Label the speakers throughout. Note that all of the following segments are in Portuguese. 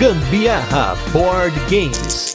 Speaker 1: Gambiarra Board Games.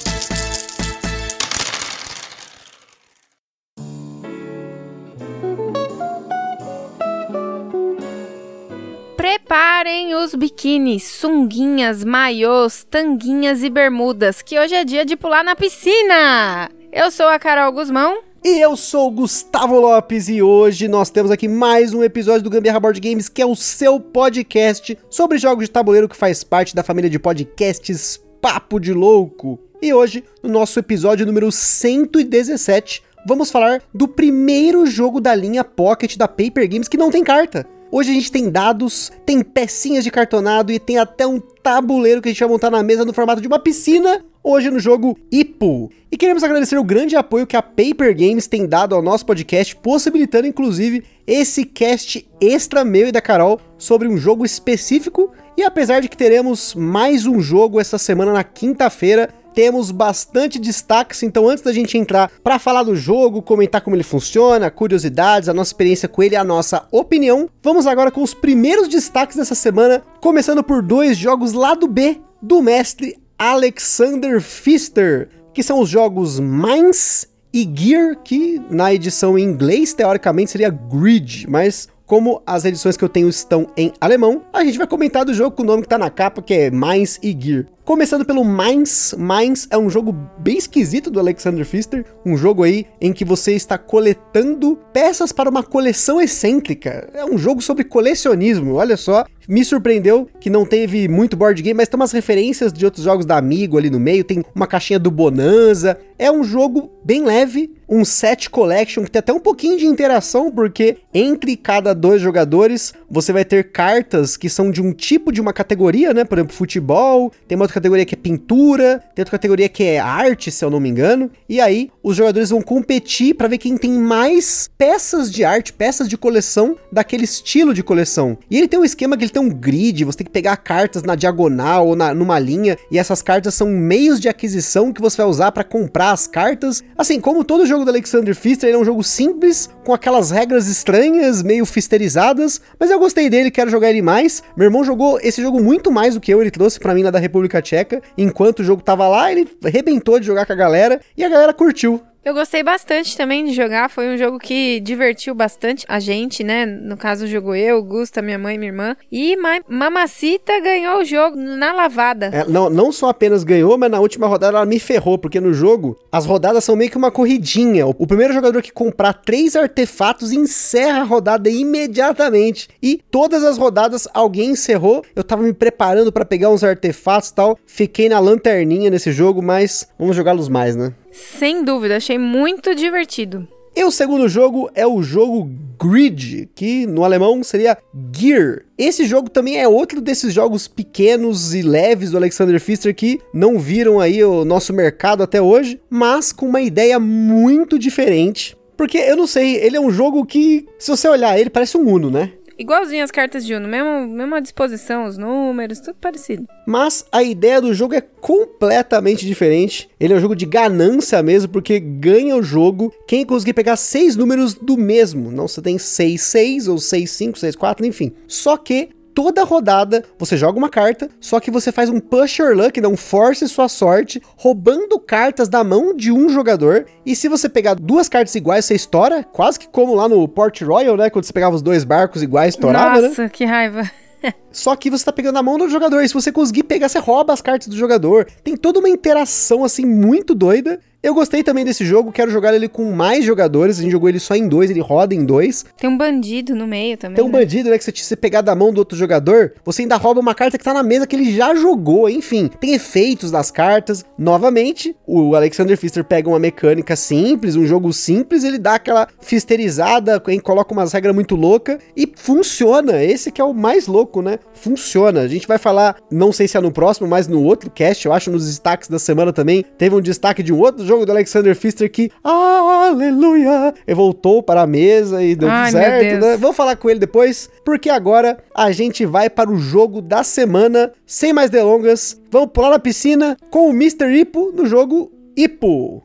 Speaker 2: Preparem os biquínis, sunguinhas, maiôs, tanguinhas e bermudas, que hoje é dia de pular na piscina! Eu sou a Carol Guzmão.
Speaker 3: E eu sou Gustavo Lopes e hoje nós temos aqui mais um episódio do Gambiarra Board Games, que é o seu podcast sobre jogos de tabuleiro que faz parte da família de podcasts Papo de Louco. E hoje, no nosso episódio número 117, vamos falar do primeiro jogo da linha Pocket da Paper Games que não tem carta. Hoje a gente tem dados, tem pecinhas de cartonado e tem até um tabuleiro que a gente vai montar na mesa no formato de uma piscina, hoje no jogo Ipo. E queremos agradecer o grande apoio que a Paper Games tem dado ao nosso podcast, possibilitando inclusive esse cast extra meu e da Carol sobre um jogo específico. E apesar de que teremos mais um jogo essa semana na quinta-feira, temos bastante destaques, então antes da gente entrar para falar do jogo, comentar como ele funciona, curiosidades, a nossa experiência com ele, a nossa opinião, vamos agora com os primeiros destaques dessa semana, começando por dois jogos lá do B do mestre Alexander Pfister, que são os jogos Mines e Gear, que na edição em inglês teoricamente seria Grid, mas como as edições que eu tenho estão em alemão, a gente vai comentar do jogo com o nome que tá na capa, que é Mines e Gear. Começando pelo Mines. Mines é um jogo bem esquisito do Alexander Pfister, um jogo aí em que você está coletando peças para uma coleção excêntrica. É um jogo sobre colecionismo, olha só. Me surpreendeu que não teve muito board game, mas tem umas referências de outros jogos da Amigo ali no meio, tem uma caixinha do Bonanza. É um jogo bem leve, um set collection que tem até um pouquinho de interação, porque entre cada dois jogadores você vai ter cartas que são de um tipo de uma categoria, né? Por exemplo, futebol, tem uma categoria que é pintura, tem outra categoria que é arte, se eu não me engano. E aí os jogadores vão competir para ver quem tem mais peças de arte, peças de coleção daquele estilo de coleção. E ele tem um esquema que ele tem um grid, você tem que pegar cartas na diagonal ou na, numa linha, e essas cartas são meios de aquisição que você vai usar para comprar as cartas. Assim, como todo jogo do Alexander Pfister, ele é um jogo simples, com aquelas regras estranhas, meio fisterizadas, mas eu gostei dele, quero jogar ele mais. Meu irmão jogou esse jogo muito mais do que eu, ele trouxe para mim lá da República Tcheca. Enquanto o jogo tava lá, ele arrebentou de jogar com a galera e a galera curtiu.
Speaker 2: Eu gostei bastante também de jogar, foi um jogo que divertiu bastante a gente, né? No caso, jogo eu, Gusta, minha mãe minha irmã. E Ma Mamacita ganhou o jogo na lavada.
Speaker 3: É, não, não só apenas ganhou, mas na última rodada ela me ferrou, porque no jogo as rodadas são meio que uma corridinha. O, o primeiro jogador que comprar três artefatos encerra a rodada imediatamente. E todas as rodadas alguém encerrou. Eu tava me preparando para pegar uns artefatos e tal. Fiquei na lanterninha nesse jogo, mas vamos jogá-los mais, né?
Speaker 2: Sem dúvida, achei muito divertido.
Speaker 3: E o segundo jogo é o jogo Grid, que no alemão seria Gear. Esse jogo também é outro desses jogos pequenos e leves do Alexander Pfister que não viram aí o nosso mercado até hoje, mas com uma ideia muito diferente. Porque eu não sei, ele é um jogo que, se você olhar ele, parece um Uno, né?
Speaker 2: Igualzinho as cartas de Uno, mesmo, mesma disposição, os números, tudo parecido.
Speaker 3: Mas a ideia do jogo é completamente diferente. Ele é um jogo de ganância mesmo, porque ganha o jogo quem conseguir pegar seis números do mesmo. Não, você tem 6, 6 ou 6, 5, 6, 4, enfim. Só que toda rodada você joga uma carta, só que você faz um push your luck, não force sua sorte, roubando cartas da mão de um jogador. E se você pegar duas cartas iguais, você estoura, quase que como lá no Port Royal, né? Quando você pegava os dois barcos iguais, estourava,
Speaker 2: Nossa,
Speaker 3: né?
Speaker 2: que raiva.
Speaker 3: Só que você tá pegando na mão do jogador. E se você conseguir pegar, você rouba as cartas do jogador. Tem toda uma interação assim muito doida. Eu gostei também desse jogo, quero jogar ele com mais jogadores. A gente jogou ele só em dois, ele roda em dois.
Speaker 2: Tem um bandido no meio também.
Speaker 3: Tem um
Speaker 2: né?
Speaker 3: bandido, né? Que você, você pegar da mão do outro jogador, você ainda rouba uma carta que tá na mesa que ele já jogou. Enfim, tem efeitos nas cartas. Novamente, o Alexander Pfister pega uma mecânica simples, um jogo simples, ele dá aquela fisterizada, coloca umas regras muito loucas e funciona. Esse que é o mais louco, né? Funciona. A gente vai falar, não sei se é no próximo, mas no outro cast, eu acho, nos destaques da semana também. Teve um destaque de um outro jogo do Alexander Pfister que, aleluia, voltou para a mesa e deu
Speaker 2: Ai,
Speaker 3: certo, né? Vou falar com ele depois, porque agora a gente vai para o jogo da semana. Sem mais delongas, vamos pular na piscina com o Mr. Ipo no jogo Ipo.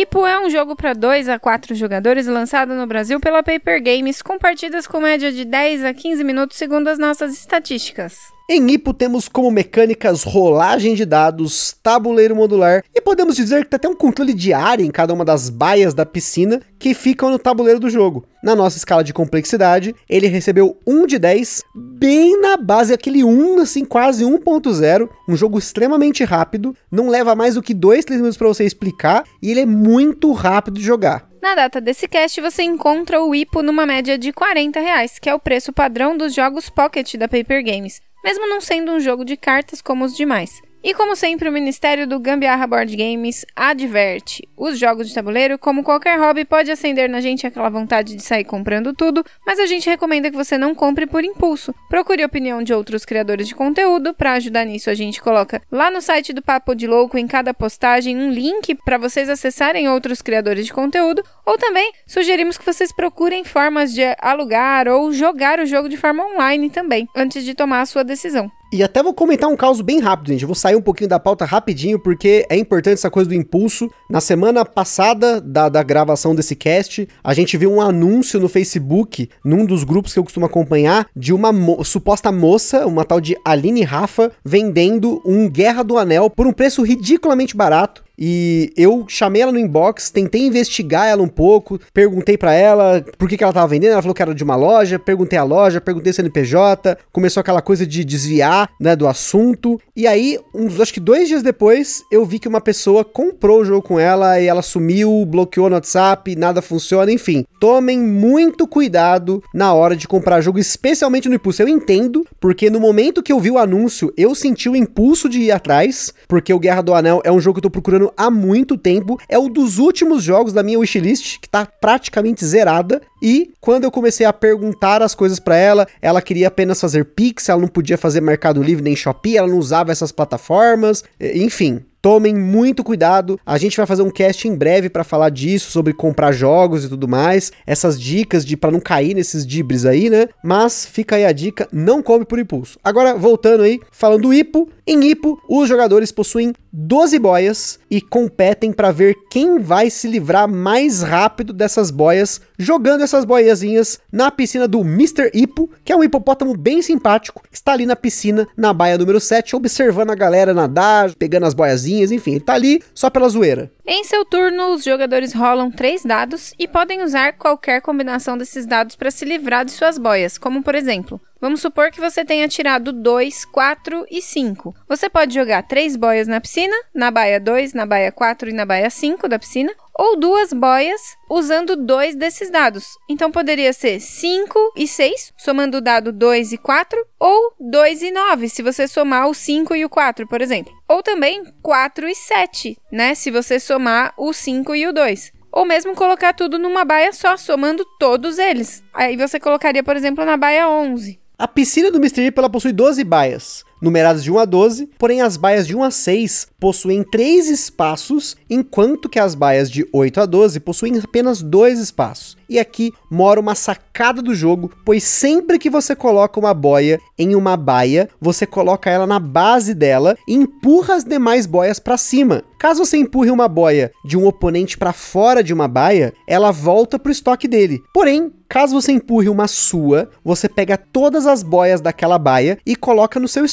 Speaker 2: Ipo é um jogo para 2 a 4 jogadores lançado no Brasil pela Paper Games, com partidas com média de 10 a 15 minutos segundo as nossas estatísticas.
Speaker 3: Em Ipo temos como mecânicas rolagem de dados, tabuleiro modular e podemos dizer que tem até um controle de área em cada uma das baias da piscina que ficam no tabuleiro do jogo. Na nossa escala de complexidade, ele recebeu 1 de 10, bem na base, aquele 1, assim, quase 1.0. Um jogo extremamente rápido, não leva mais do que 2, 3 minutos para você explicar e ele é muito rápido de jogar.
Speaker 2: Na data desse cast, você encontra o IPO numa média de 40 reais, que é o preço padrão dos jogos Pocket da Paper Games mesmo não sendo um jogo de cartas como os demais. E como sempre, o Ministério do Gambiarra Board Games adverte: os jogos de tabuleiro, como qualquer hobby, pode acender na gente aquela vontade de sair comprando tudo, mas a gente recomenda que você não compre por impulso. Procure a opinião de outros criadores de conteúdo. Para ajudar nisso, a gente coloca lá no site do Papo de Louco, em cada postagem, um link para vocês acessarem outros criadores de conteúdo. Ou também sugerimos que vocês procurem formas de alugar ou jogar o jogo de forma online também, antes de tomar a sua decisão.
Speaker 3: E até vou comentar um caso bem rápido, gente. Eu vou sair um pouquinho da pauta rapidinho, porque é importante essa coisa do impulso. Na semana passada da, da gravação desse cast, a gente viu um anúncio no Facebook, num dos grupos que eu costumo acompanhar, de uma mo suposta moça, uma tal de Aline Rafa, vendendo um Guerra do Anel por um preço ridiculamente barato. E eu chamei ela no inbox, tentei investigar ela um pouco, perguntei para ela por que, que ela tava vendendo, ela falou que era de uma loja, perguntei a loja, perguntei o CNPJ, começou aquela coisa de desviar, né, do assunto. E aí, uns, acho que dois dias depois, eu vi que uma pessoa comprou o jogo com ela e ela sumiu, bloqueou no WhatsApp, nada funciona, enfim. Tomem muito cuidado na hora de comprar jogo, especialmente no impulso. Eu entendo, porque no momento que eu vi o anúncio, eu senti o impulso de ir atrás, porque o Guerra do Anel é um jogo que eu tô procurando há muito tempo. É um dos últimos jogos da minha wishlist, que tá praticamente zerada. E quando eu comecei a perguntar as coisas para ela, ela queria apenas fazer Pix, ela não podia fazer Mercado Livre nem Shopee, ela não usava essas plataformas, enfim. Tomem muito cuidado. A gente vai fazer um cast em breve para falar disso, sobre comprar jogos e tudo mais. Essas dicas de para não cair nesses dibres aí, né? Mas fica aí a dica, não come por impulso. Agora, voltando aí, falando do IPO, em IPO, os jogadores possuem 12 boias e competem para ver quem vai se livrar mais rápido dessas boias, jogando essas boiazinhas na piscina do Mr. Ipo, que é um hipopótamo bem simpático, está ali na piscina, na baia número 7, observando a galera nadar, pegando as boiazinhas enfim, ele tá ali só pela zoeira.
Speaker 2: Em seu turno, os jogadores rolam três dados e podem usar qualquer combinação desses dados para se livrar de suas boias, como por exemplo, Vamos supor que você tenha tirado 2, 4 e 5. Você pode jogar 3 boias na piscina, na baia 2, na baia 4 e na baia 5 da piscina, ou duas boias usando dois desses dados. Então poderia ser 5 e 6, somando o dado 2 e 4, ou 2 e 9, se você somar o 5 e o 4, por exemplo. Ou também 4 e 7, né, se você somar o 5 e o 2 ou mesmo colocar tudo numa baia só, somando todos eles. Aí você colocaria, por exemplo, na baia 11.
Speaker 3: A piscina do Mr. Hip ela possui 12 baias, numeradas de 1 a 12, porém as baias de 1 a 6 possuem 3 espaços, enquanto que as baias de 8 a 12 possuem apenas 2 espaços. E aqui mora uma sacada do jogo, pois sempre que você coloca uma boia em uma baia, você coloca ela na base dela e empurra as demais boias para cima. Caso você empurre uma boia de um oponente para fora de uma baia, ela volta pro estoque dele. Porém, caso você empurre uma sua, você pega todas as boias daquela baia e coloca no seu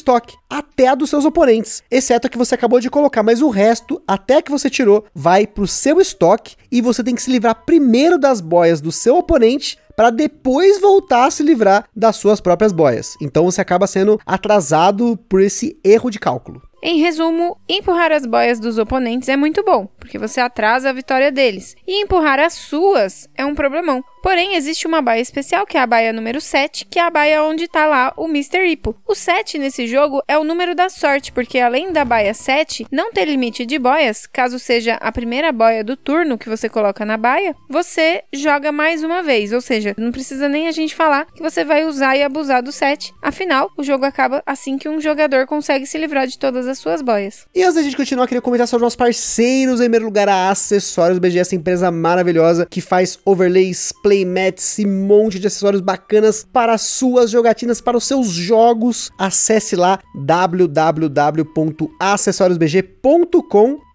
Speaker 3: até a dos seus oponentes, exceto a que você acabou de colocar, mas o resto, até que você tirou, vai pro seu estoque e você tem que se livrar primeiro das boias do seu oponente para depois voltar a se livrar das suas próprias boias. Então você acaba sendo atrasado por esse erro de cálculo.
Speaker 2: Em resumo, empurrar as boias dos oponentes é muito bom, porque você atrasa a vitória deles. E empurrar as suas é um problemão, Porém, existe uma baia especial, que é a baia número 7, que é a baia onde está lá o Mr. Hippo. O 7 nesse jogo é o número da sorte, porque além da baia 7 não ter limite de boias, caso seja a primeira boia do turno que você coloca na baia, você joga mais uma vez. Ou seja, não precisa nem a gente falar que você vai usar e abusar do 7. Afinal, o jogo acaba assim que um jogador consegue se livrar de todas as suas boias.
Speaker 3: E antes da gente continuar, queria comentar sobre nossos parceiros. Em primeiro lugar, a Acessórios BG, empresa maravilhosa que faz overlays, play playmats e um monte de acessórios bacanas para suas jogatinas, para os seus jogos. Acesse lá www.acessoriosbg.com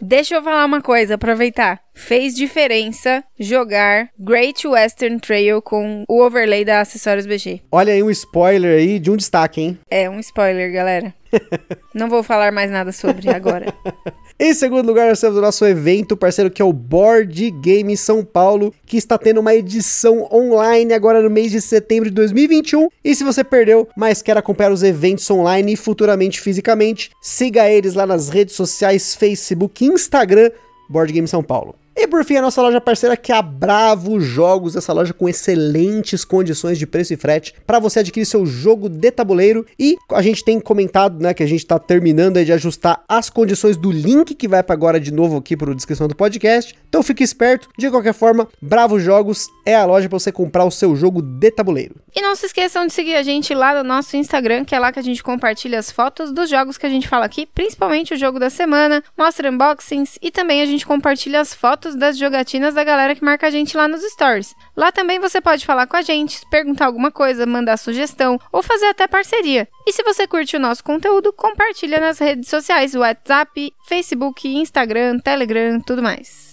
Speaker 2: Deixa eu falar uma coisa, aproveitar. Fez diferença jogar Great Western Trail com o overlay da Acessórios BG.
Speaker 3: Olha aí um spoiler aí de um destaque, hein?
Speaker 2: É, um spoiler, galera. Não vou falar mais nada sobre agora.
Speaker 3: Em segundo lugar, nós temos o nosso evento parceiro que é o Board Game São Paulo, que está tendo uma edição online agora no mês de setembro de 2021. E se você perdeu, mas quer acompanhar os eventos online e futuramente fisicamente, siga eles lá nas redes sociais, Facebook e Instagram, Board Game São Paulo. E por fim, a nossa loja parceira que é a Bravo Jogos, essa loja com excelentes condições de preço e frete para você adquirir seu jogo de tabuleiro. E a gente tem comentado, né, que a gente está terminando de ajustar as condições do link que vai para agora de novo aqui para a descrição do podcast. Então fique esperto. De qualquer forma, Bravo Jogos é a loja para você comprar o seu jogo de tabuleiro.
Speaker 2: E não se esqueçam de seguir a gente lá no nosso Instagram, que é lá que a gente compartilha as fotos dos jogos que a gente fala aqui, principalmente o jogo da semana, mostra unboxings e também a gente compartilha as fotos fotos das jogatinas da galera que marca a gente lá nos stories. Lá também você pode falar com a gente, perguntar alguma coisa, mandar sugestão ou fazer até parceria. E se você curte o nosso conteúdo, compartilha nas redes sociais, WhatsApp, Facebook, Instagram, Telegram, tudo mais.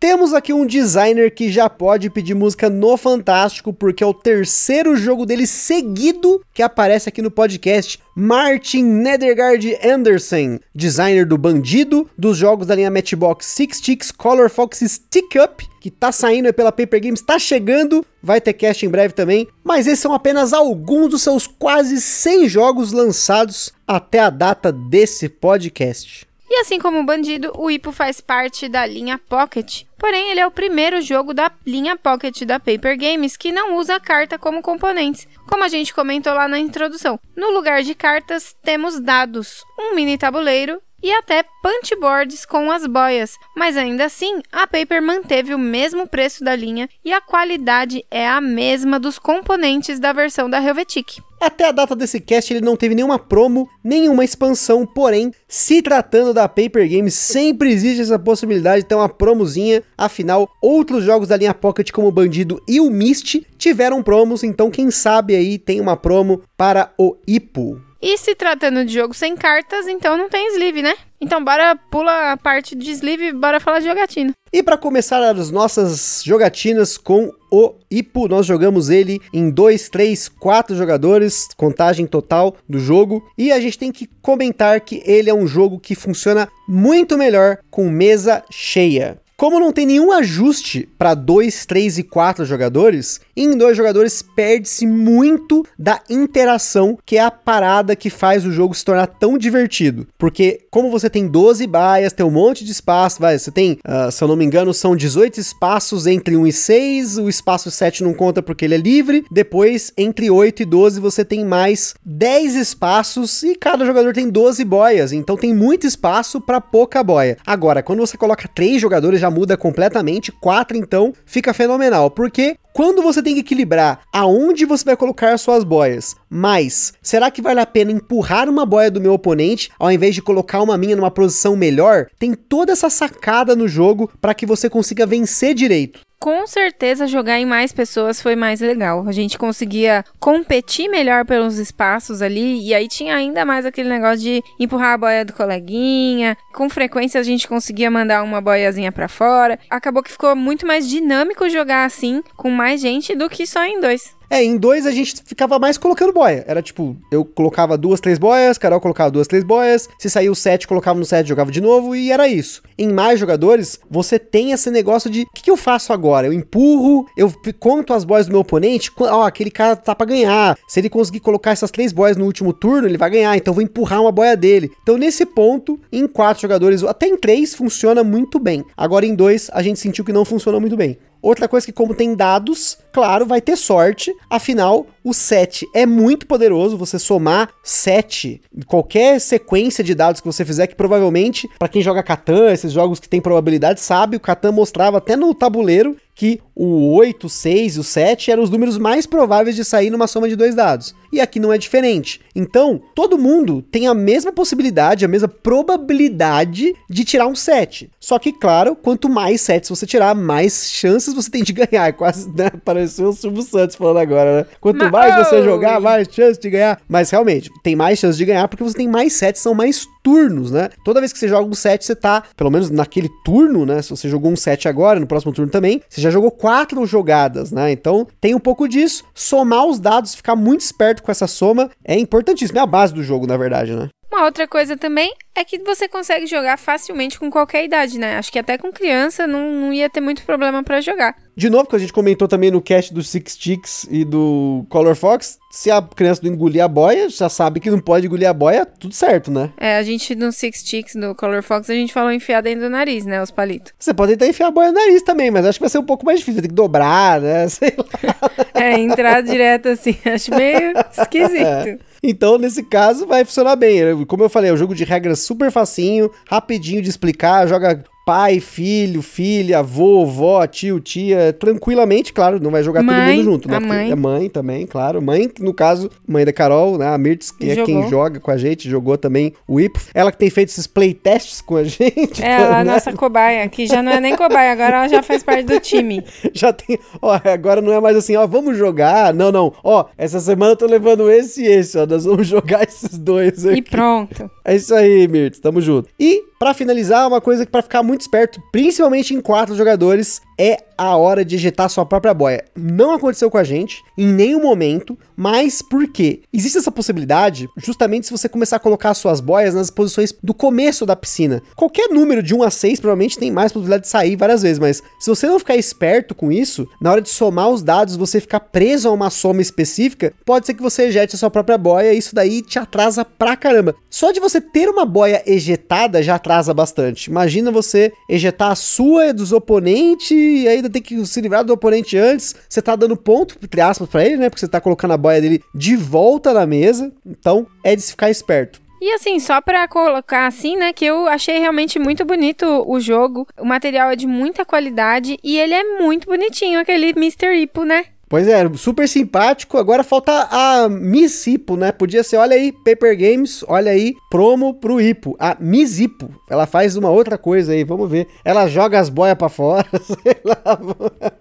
Speaker 3: Temos aqui um designer que já pode pedir música no Fantástico, porque é o terceiro jogo dele seguido que aparece aqui no podcast. Martin Nedergaard Anderson, designer do Bandido, dos jogos da linha Matchbox Six Sticks, Color Fox Stick Up, que tá saindo pela Paper Games, tá chegando, vai ter cast em breve também. Mas esses são apenas alguns dos seus quase 100 jogos lançados até a data desse podcast.
Speaker 2: E assim como o Bandido, o Ipo faz parte da linha Pocket, porém ele é o primeiro jogo da linha Pocket da Paper Games que não usa carta como componentes, como a gente comentou lá na introdução. No lugar de cartas, temos dados, um mini tabuleiro e até punchboards com as boias, mas ainda assim a Paper manteve o mesmo preço da linha e a qualidade é a mesma dos componentes da versão da Helvetic.
Speaker 3: Até a data desse cast ele não teve nenhuma promo, nenhuma expansão, porém, se tratando da Paper Games, sempre existe essa possibilidade de ter uma promozinha, afinal, outros jogos da linha Pocket como o Bandido e o Myst tiveram promos, então quem sabe aí tem uma promo para o IPO.
Speaker 2: E se tratando de jogo sem cartas, então não tem sleeve, né? Então bora pula a parte de sleeve e bora falar de jogatina.
Speaker 3: E para começar as nossas jogatinas com o Ipo, nós jogamos ele em 2, 3, 4 jogadores, contagem total do jogo. E a gente tem que comentar que ele é um jogo que funciona muito melhor com mesa cheia. Como não tem nenhum ajuste para 2, 3 e 4 jogadores, em dois jogadores perde-se muito da interação, que é a parada que faz o jogo se tornar tão divertido. Porque como você tem 12 baias, tem um monte de espaço, vai, você tem, uh, se eu não me engano, são 18 espaços entre 1 e 6, o espaço 7 não conta porque ele é livre, depois entre 8 e 12 você tem mais 10 espaços e cada jogador tem 12 boias, então tem muito espaço para pouca boia. Agora, quando você coloca 3 jogadores já já muda completamente. 4 então fica fenomenal, porque quando você tem que equilibrar aonde você vai colocar suas boias, mas será que vale a pena empurrar uma boia do meu oponente ao invés de colocar uma minha numa posição melhor? Tem toda essa sacada no jogo para que você consiga vencer direito
Speaker 2: com certeza jogar em mais pessoas foi mais legal. A gente conseguia competir melhor pelos espaços ali e aí tinha ainda mais aquele negócio de empurrar a boia do coleguinha. Com frequência a gente conseguia mandar uma boiazinha para fora. Acabou que ficou muito mais dinâmico jogar assim com mais gente do que só em dois.
Speaker 3: É, em dois a gente ficava mais colocando boia. Era tipo, eu colocava duas, três boias, Carol colocava duas, três boias. Se saiu sete, colocava no sete, jogava de novo e era isso. Em mais jogadores, você tem esse negócio de: o que, que, eu faço agora? Eu empurro, eu conto as boias do meu oponente. Ó, aquele cara tá pra ganhar. Se ele conseguir colocar essas três boias no último turno, ele vai ganhar. Então vou empurrar uma boia dele. Então nesse ponto, em quatro jogadores, até em três, funciona muito bem. Agora em dois, a gente sentiu que não funcionou muito bem. Outra coisa que, como tem dados, claro, vai ter sorte. Afinal, o 7 é muito poderoso. Você somar 7 em qualquer sequência de dados que você fizer, que provavelmente, para quem joga Catan, esses jogos que tem probabilidade, sabe, o Catan mostrava até no tabuleiro que o 8, o 6 e o 7 eram os números mais prováveis de sair numa soma de dois dados. E aqui não é diferente. Então, todo mundo tem a mesma possibilidade, a mesma probabilidade de tirar um 7. Só que, claro, quanto mais sets você tirar, mais chances você tem de ganhar. Quase, né? Pareceu o Silvio Santos falando agora, né? Quanto mais você jogar, mais chance de ganhar. Mas realmente, tem mais chance de ganhar porque você tem mais sets, são mais turnos, né? Toda vez que você joga um set, você tá, pelo menos naquele turno, né? Se você jogou um set agora, no próximo turno também, você já jogou quatro jogadas, né? Então tem um pouco disso. Somar os dados, ficar muito esperto com essa soma é importantíssimo. É a base do jogo, na verdade, né?
Speaker 2: Uma outra coisa também é que você consegue jogar facilmente com qualquer idade, né? Acho que até com criança não, não ia ter muito problema para jogar.
Speaker 3: De novo, que a gente comentou também no cast do Six Sticks e do Color Fox, se a criança não engolir a boia, já sabe que não pode engolir a boia, tudo certo, né?
Speaker 2: É, a gente no Six Sticks, do Color Fox, a gente falou enfiar dentro do nariz, né, os palitos.
Speaker 3: Você pode tentar enfiar a boia no nariz também, mas acho que vai ser um pouco mais difícil, tem que dobrar, né, sei lá.
Speaker 2: É, entrar direto assim, acho meio esquisito. É.
Speaker 3: Então, nesse caso, vai funcionar bem. Como eu falei, é um jogo de regras super facinho, rapidinho de explicar, joga pai, filho, filha, avô, vó, tio, tia, tranquilamente, claro, não vai jogar mãe, todo mundo junto, né?
Speaker 2: A mãe.
Speaker 3: É mãe também, claro. Mãe, no caso, mãe da Carol, né? A Mirtz, que jogou. é quem joga com a gente, jogou também o IPO. Ela que tem feito esses playtests com a gente.
Speaker 2: É, ela é né? a nossa cobaia, que já não é nem cobaia, agora ela já faz parte do time.
Speaker 3: já tem, ó, agora não é mais assim, ó, vamos jogar. Não, não. Ó, essa semana eu tô levando esse e esse, ó, nós vamos jogar esses dois aqui.
Speaker 2: E pronto.
Speaker 3: É isso aí, Mirtz, tamo junto. E, para finalizar, uma coisa que para ficar muito esperto, principalmente em quatro jogadores, é a hora de ejetar sua própria boia. Não aconteceu com a gente em nenhum momento, mas por quê? Existe essa possibilidade justamente se você começar a colocar suas boias nas posições do começo da piscina. Qualquer número de 1 a 6 provavelmente tem mais possibilidade de sair várias vezes, mas se você não ficar esperto com isso, na hora de somar os dados, você ficar preso a uma soma específica, pode ser que você ejete a sua própria boia e isso daí te atrasa pra caramba. Só de você ter uma boia ejetada já atrasa bastante. Imagina você ejetar a sua dos oponentes e ainda tem que se livrar do oponente antes. Você tá dando ponto, entre aspas, pra ele, né? Porque você tá colocando a boia dele de volta na mesa. Então, é de se ficar esperto.
Speaker 2: E assim, só pra colocar assim, né, que eu achei realmente muito bonito o jogo. O material é de muita qualidade e ele é muito bonitinho, aquele Mr. Ipo, né?
Speaker 3: Pois é, super simpático. Agora falta a Miss Ipo, né? Podia ser, olha aí, Paper Games, olha aí, promo pro Ipo. A Miss Ipo, ela faz uma outra coisa aí, vamos ver. Ela joga as boias pra fora, sei lá.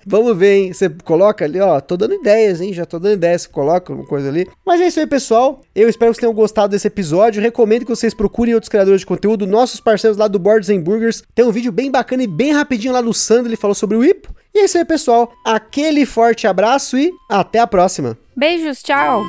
Speaker 3: Vamos ver, hein? Você coloca ali, ó, tô dando ideias, hein? Já tô dando ideias, você coloca uma coisa ali. Mas é isso aí, pessoal. Eu espero que vocês tenham gostado desse episódio. Recomendo que vocês procurem outros criadores de conteúdo, nossos parceiros lá do Boards and Burgers. Tem um vídeo bem bacana e bem rapidinho lá do Sandro, ele falou sobre o Ipo. E é isso aí, pessoal. Aquele forte abraço e até a próxima.
Speaker 2: Beijos, tchau.